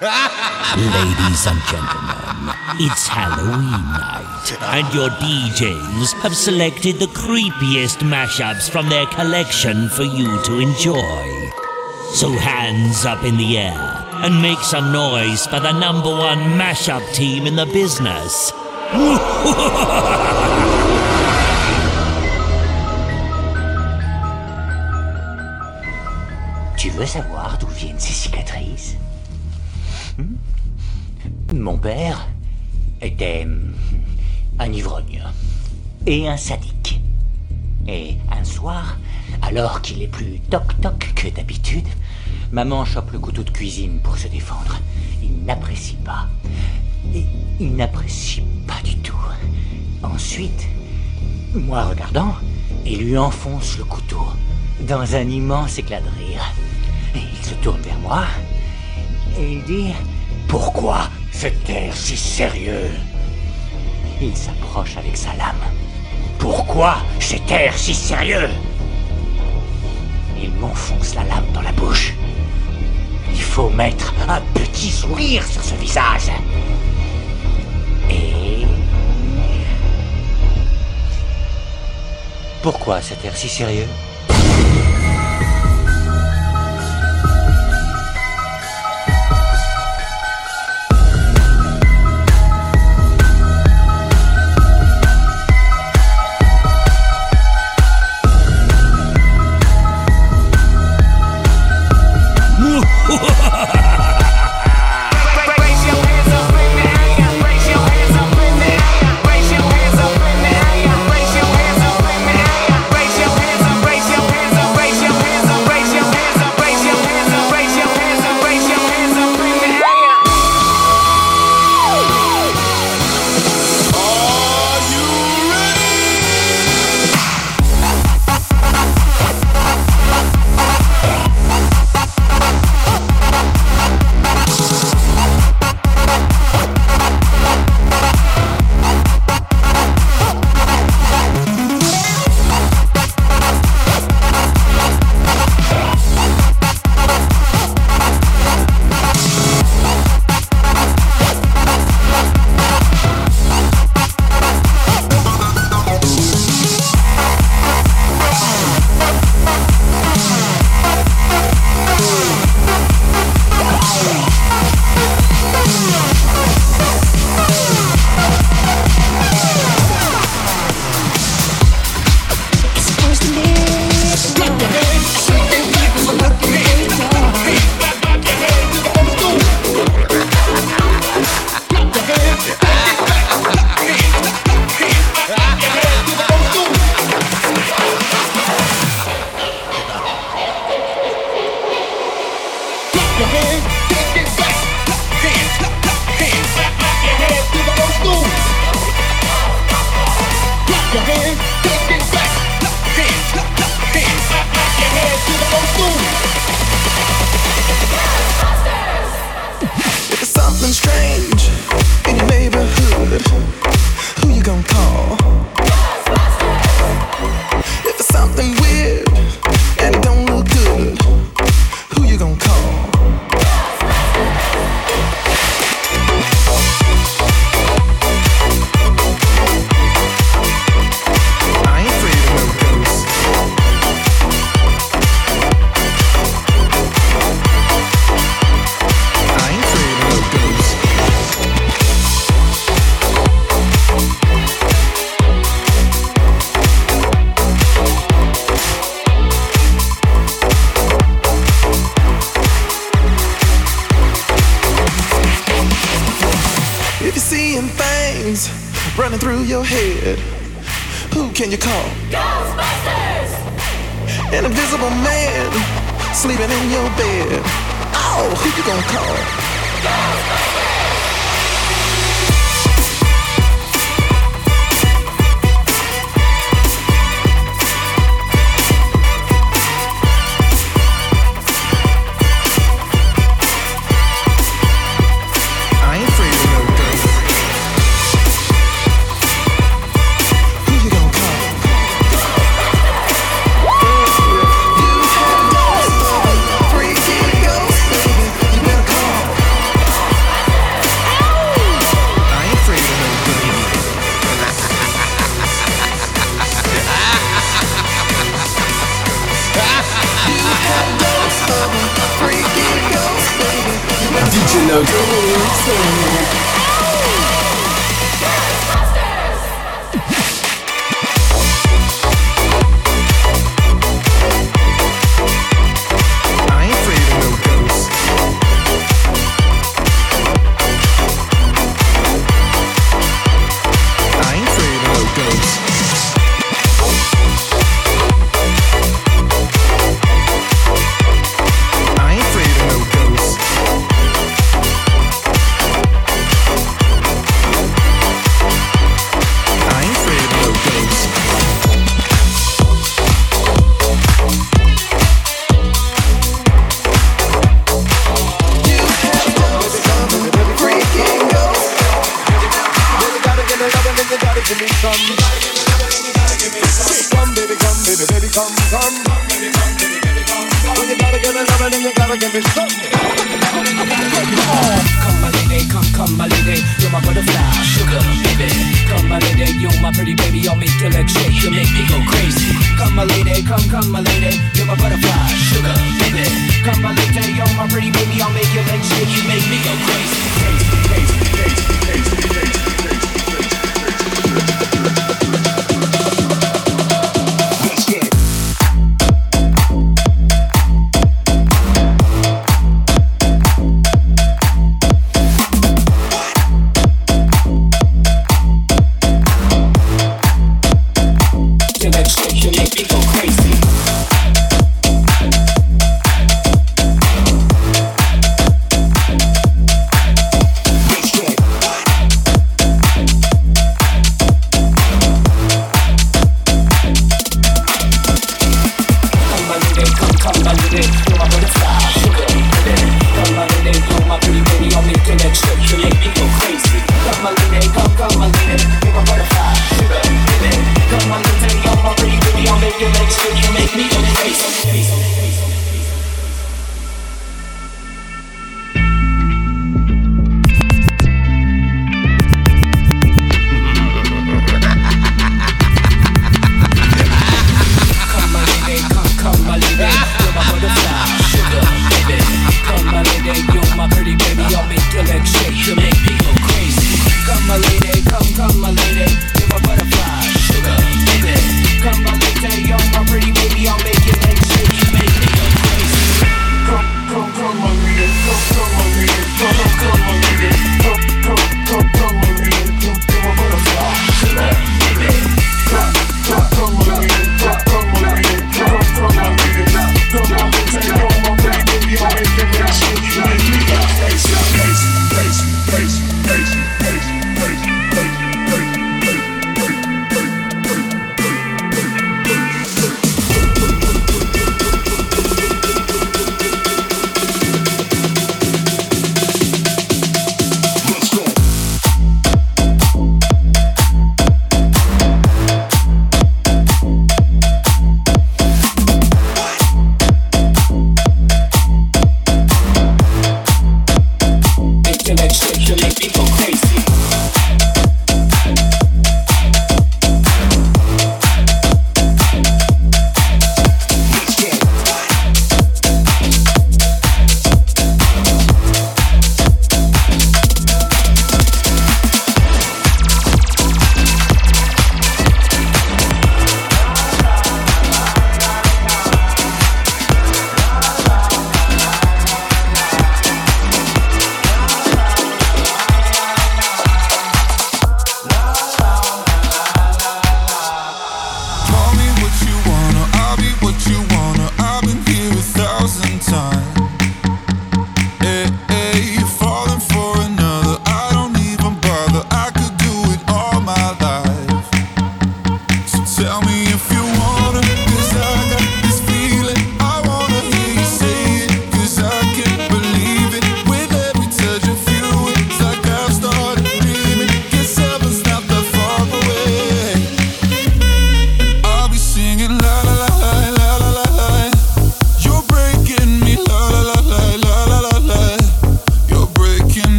Ladies and gentlemen, it's Halloween night, and your DJs have selected the creepiest mashups from their collection for you to enjoy. So hands up in the air and make some noise for the number one mashup team in the business. Tu veux savoir d'où viennent ces cicatrices Mon père était hmm, un ivrogne et un sadique. Et un soir, alors qu'il est plus toc-toc que d'habitude, maman chope le couteau de cuisine pour se défendre. Il n'apprécie pas. Et il n'apprécie pas du tout. Ensuite, moi regardant, il lui enfonce le couteau dans un immense éclat de rire. Et il se tourne vers moi et il dit Pourquoi cet air si sérieux Il s'approche avec sa lame. Pourquoi cet air si sérieux Il m'enfonce la lame dans la bouche. Il faut mettre un petit sourire sur ce visage. Et. Pourquoi cet air si sérieux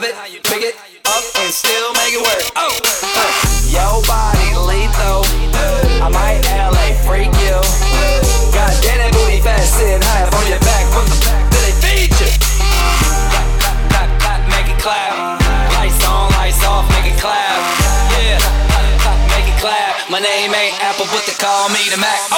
drop it, pick it up, and still make it work. Oh, uh, yo body lethal. I might LA freak you. God damn that booty fast sitting high up on your back. What the fuck do they feed you? Make it clap. Lights on, lights off, make it clap. Yeah, make it clap. My name ain't Apple, but they call me the Mac.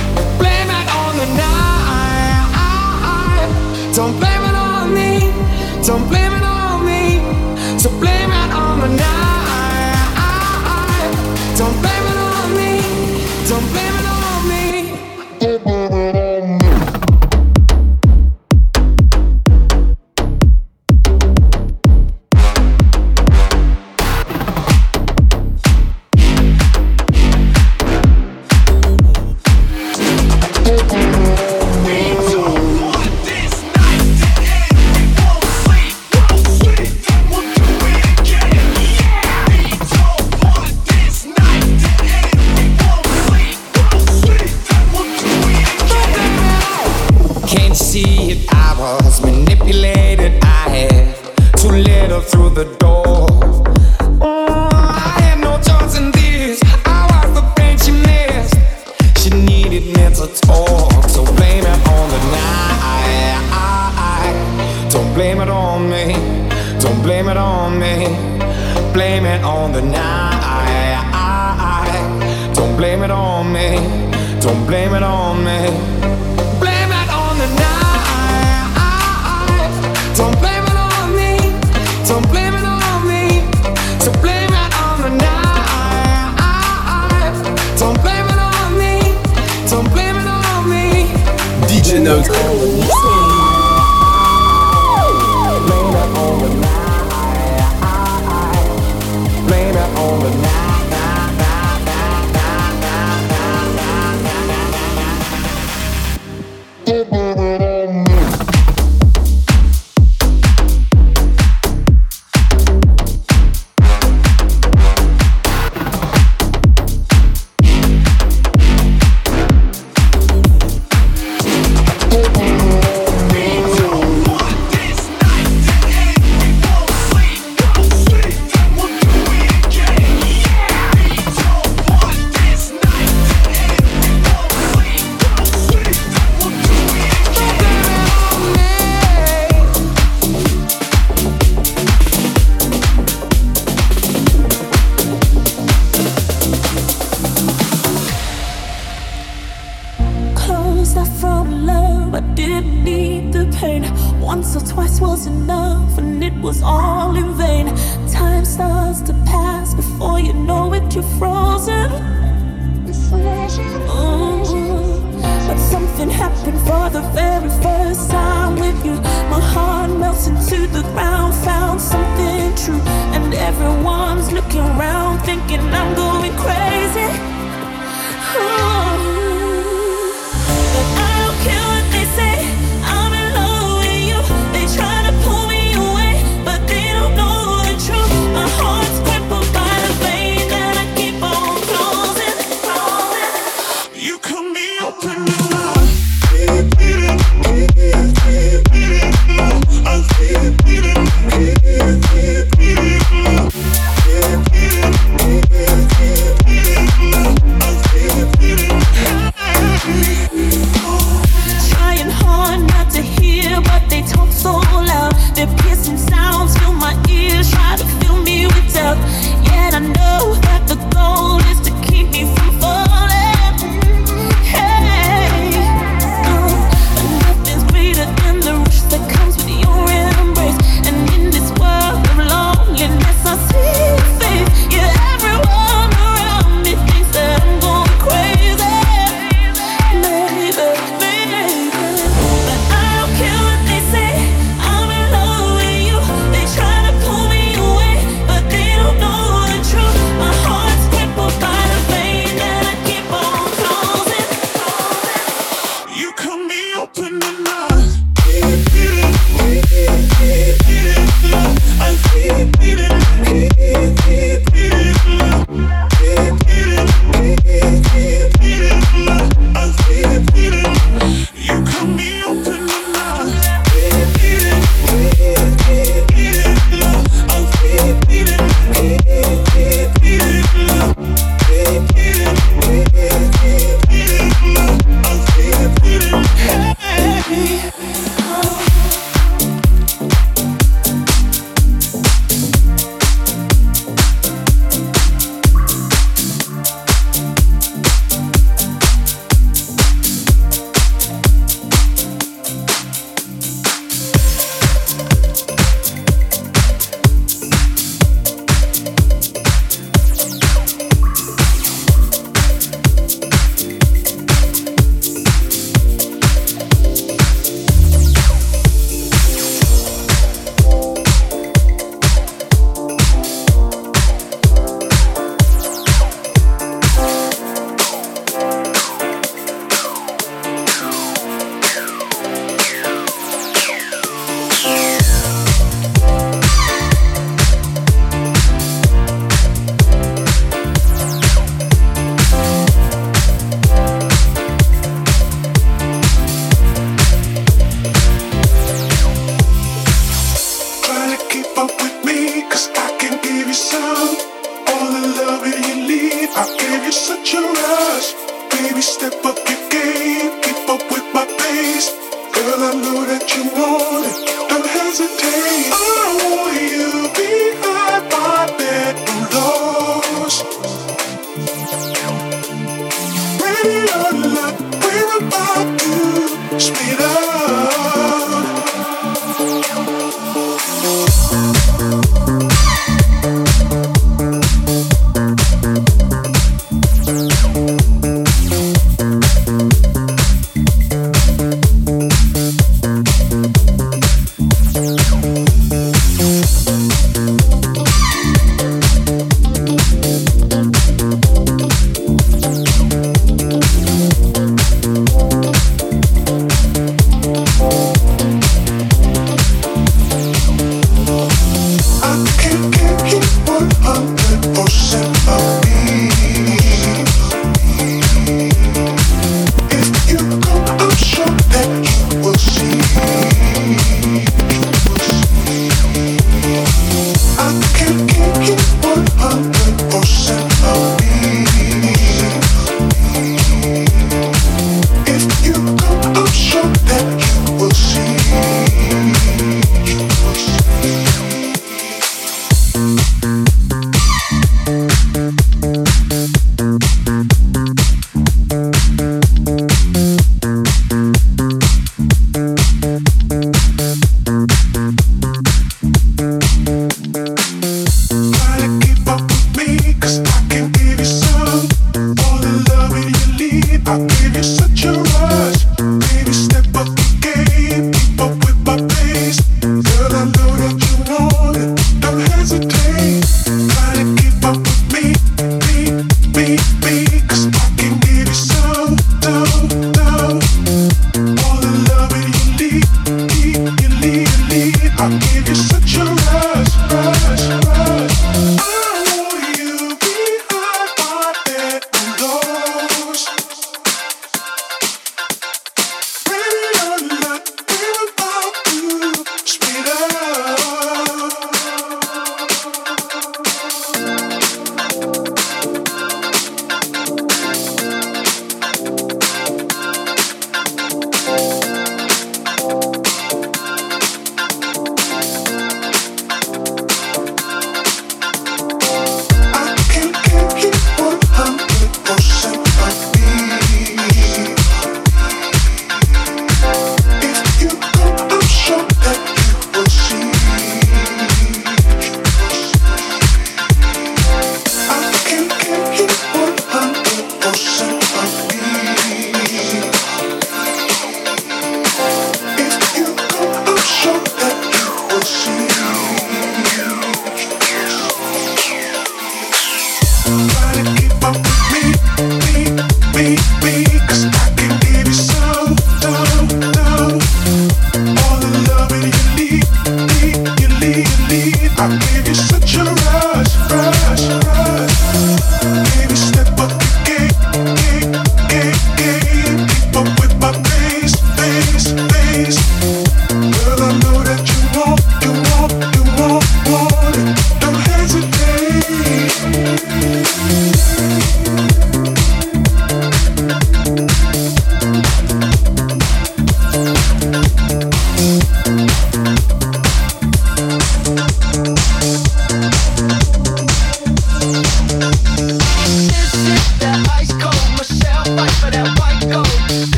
Don't blame it on me. Don't blame it on me. So blame it on the night. Don't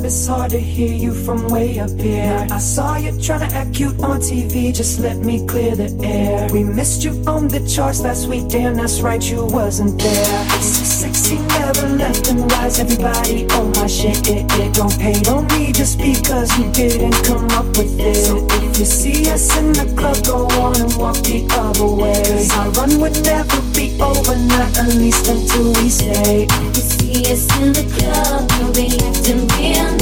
it's hard to hear you from way up here. I saw you trying to act cute on TV, just let me clear the air. We missed you on the charts last week, damn, that's right, you wasn't there she never left and lies. Everybody on my shit, it, it don't pay no need just because you didn't come up with it. So if you see us in the club, go on and walk the other way. Cause our run would never be over, not at least until we say. If you see us in the club, you'll be acting weird.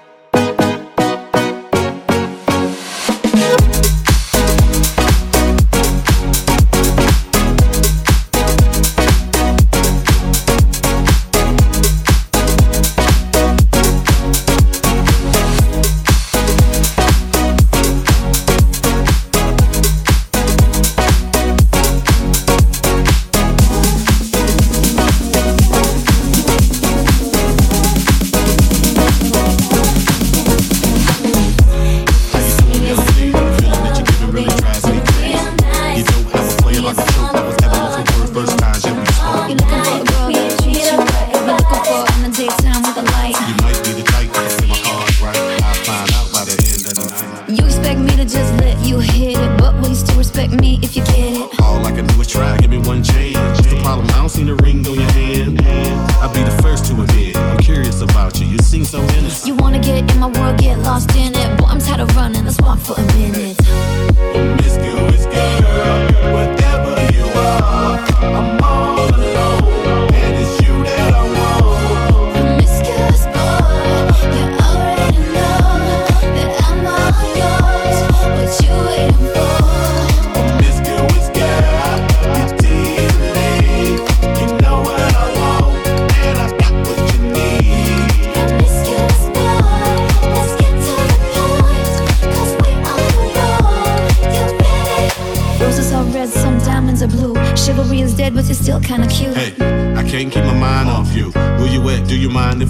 try, give me one chance. What's the problem? I don't see the ring on your hand. I'll be the first to admit, I'm curious about you. You seem so innocent. You wanna get in my world, get lost in it. Boy, I'm tired of running, let's walk for a minute.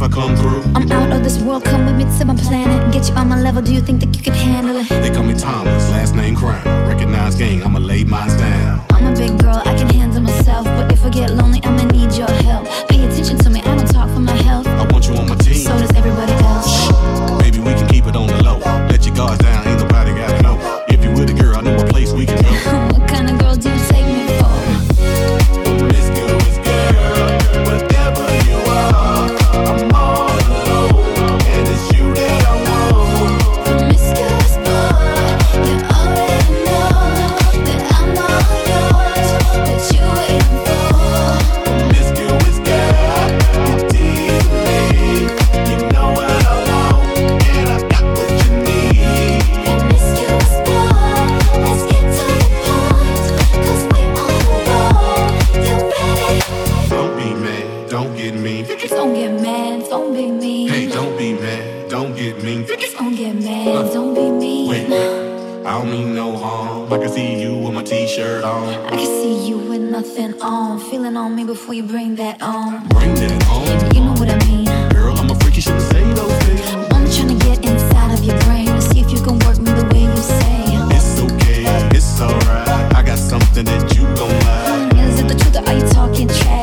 if I come through. I'm out of this world, come with me to my planet. Get you on my level, do you think that don't be mean. Hey, don't be mad, don't get mean. Don't get mad, don't be mean. Wait. I don't mean no harm. I can see you with my t-shirt on. I can see you with nothing on. Feeling on me before you bring that on. Bring that on. You know what I mean. Girl, I'm a freak. You shouldn't say those things. I'm trying to get inside of your brain to see if you can work me the way you say. It's okay. It's alright. I got something that you don't like. Is it the truth or are you talking trash?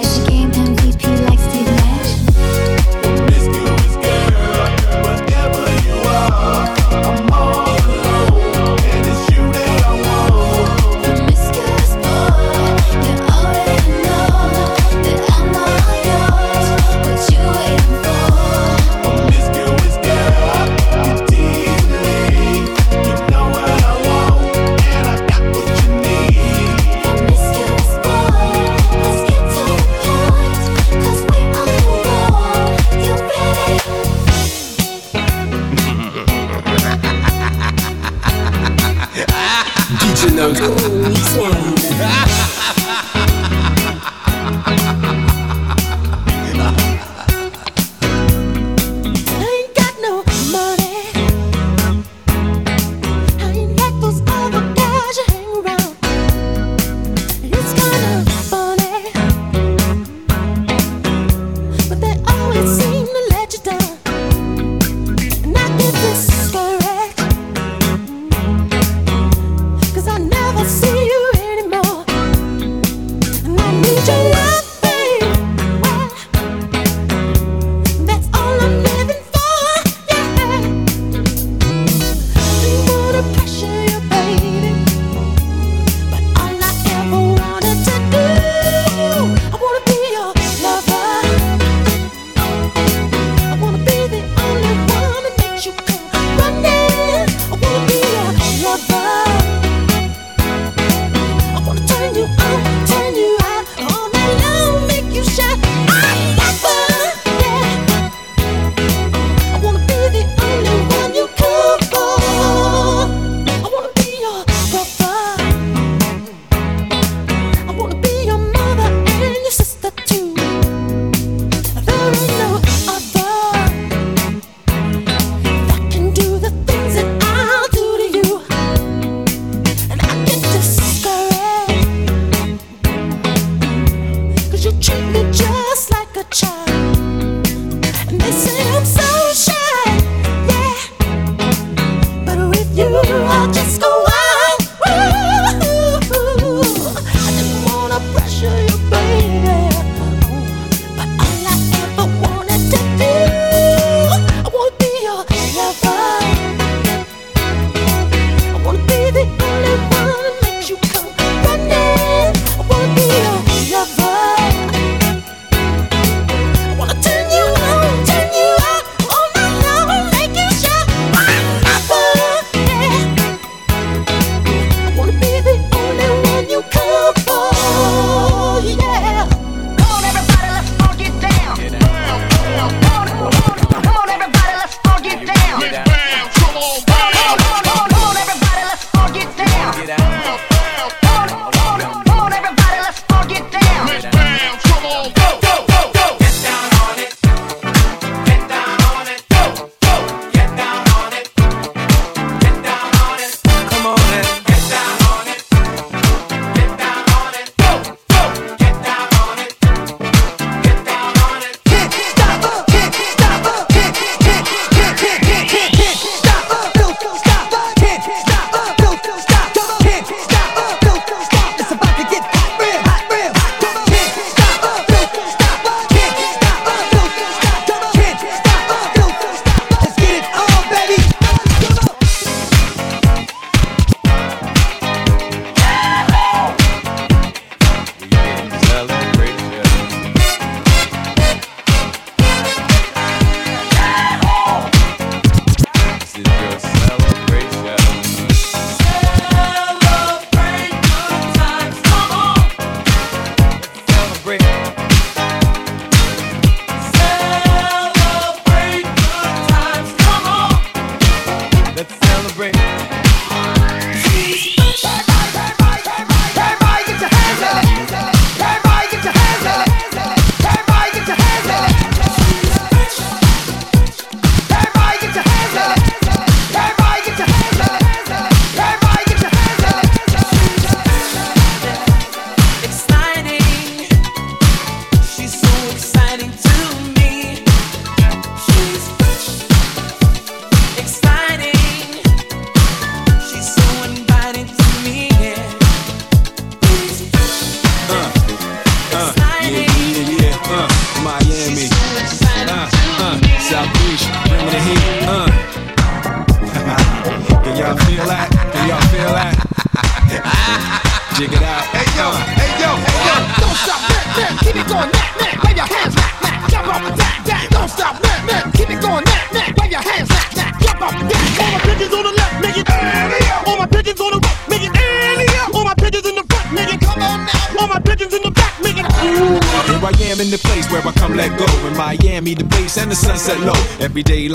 守って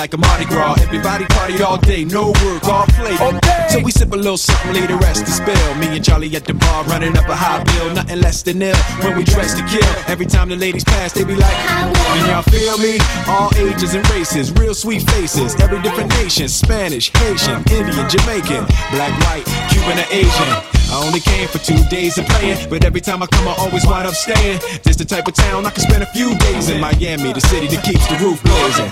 like a Mardi Gras. Everybody party all day, no work, all play. So we sip a little something, leave the rest to spill. Me and Charlie at the bar running up a high bill, nothing less than ill. When we dress to kill, every time the ladies pass, they be like, Can y'all feel me? All ages and races, real sweet faces, every different nation Spanish, Haitian, Indian, Jamaican, black, white, Cuban, or Asian. I only came for two days of playing, but every time I come, I always wind up staying. This the type of town I can spend a few days in Miami, the city that keeps the roof blazing.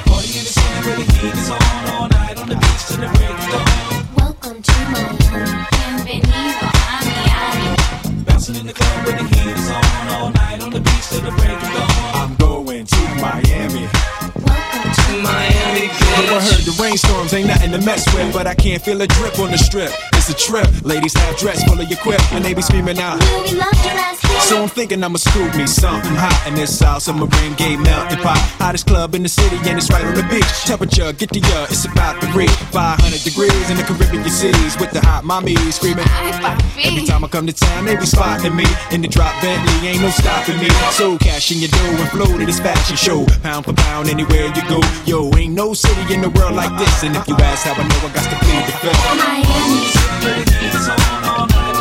Welcome to Miami. Bienvenido a Miami. Bouncing in the club with the heat is on all night on the beach till the break of dawn. I'm going to Miami. Miami, I heard the rainstorms ain't nothing to mess with, but I can't feel a drip on the strip. It's a trip. Ladies have dress full of your quip, and they be screaming out. We love your ass here. So I'm thinking I'ma scoop me something hot in this South Submarine Gay melting pot. Hottest club in the city, and it's right on the beach. Temperature, get the uh, it's about to reach 500 degrees in the Caribbean cities with the hot mommy screaming. Every time I come to town, they be spotting me in the drop Bentley, ain't no stopping me. So cash in your dough and flow to this fashion show, pound for pound anywhere you go. Yo, ain't no city in the world like this, and if you ask how I know, I got to plead the fifth. Dirty keys on all night.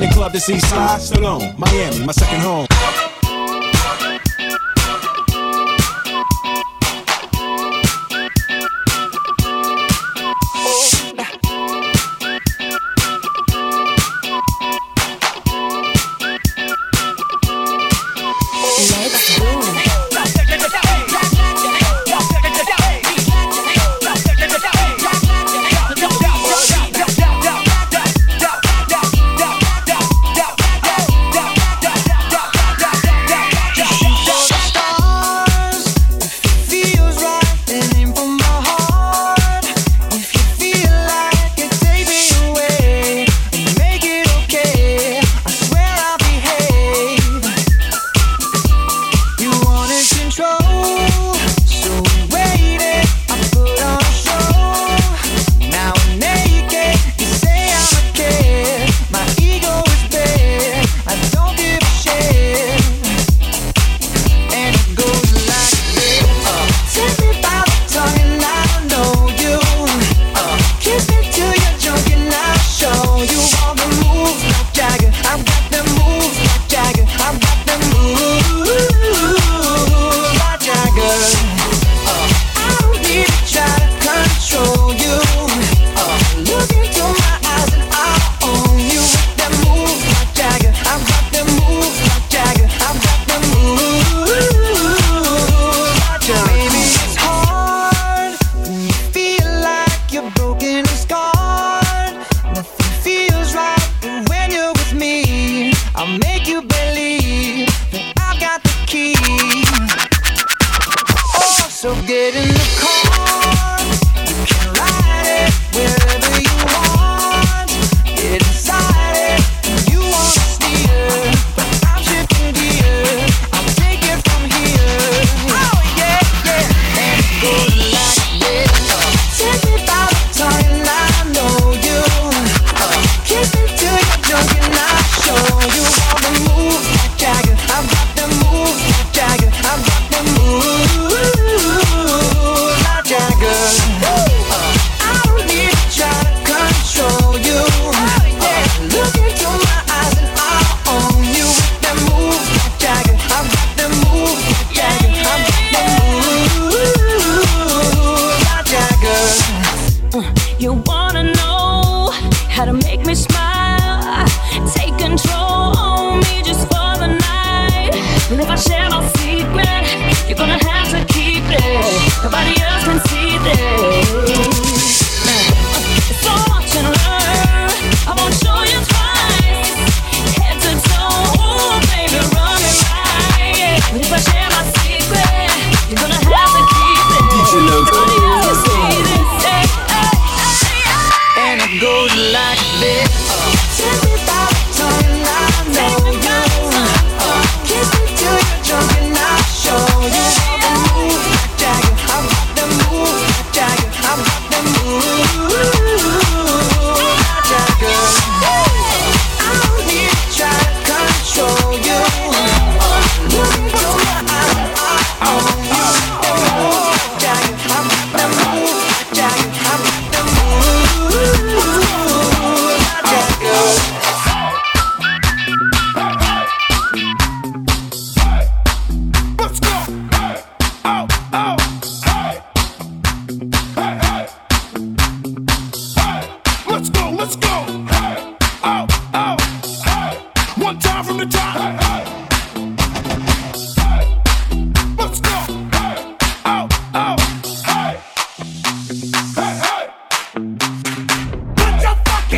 the club to see Sly Stallone. Miami, my second home.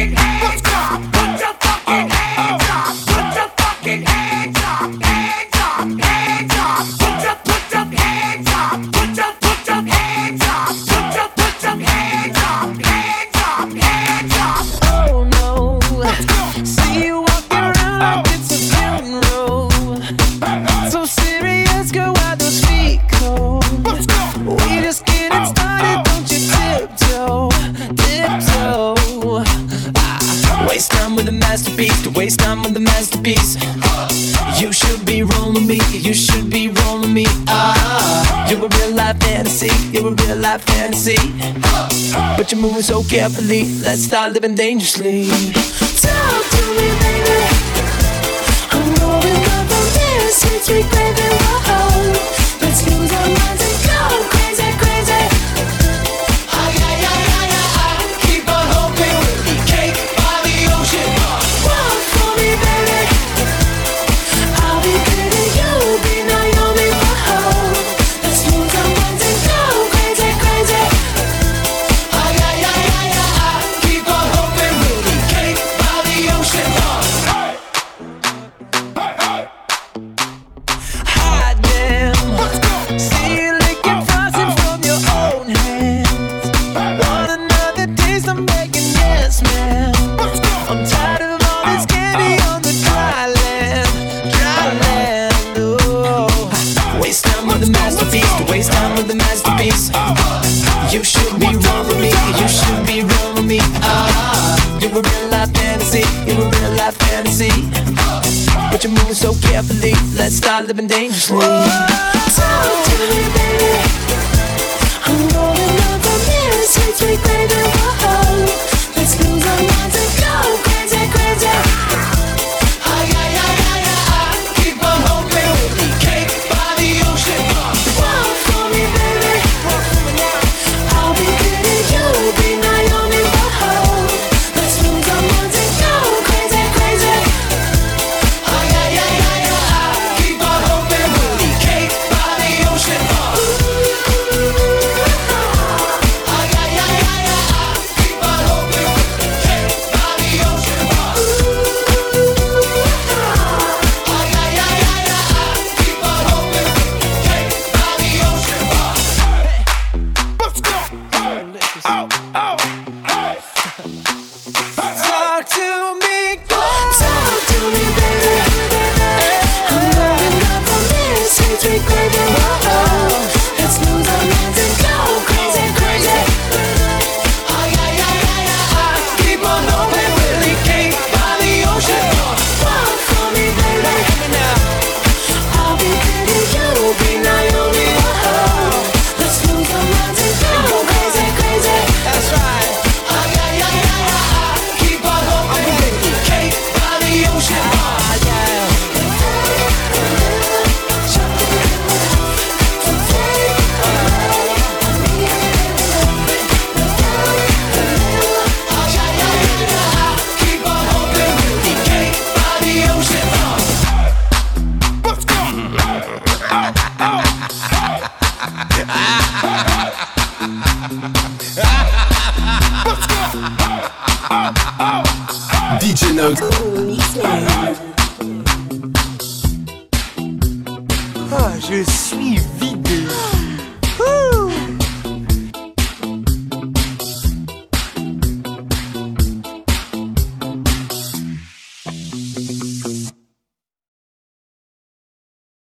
Your carefully, let's start living dangerously.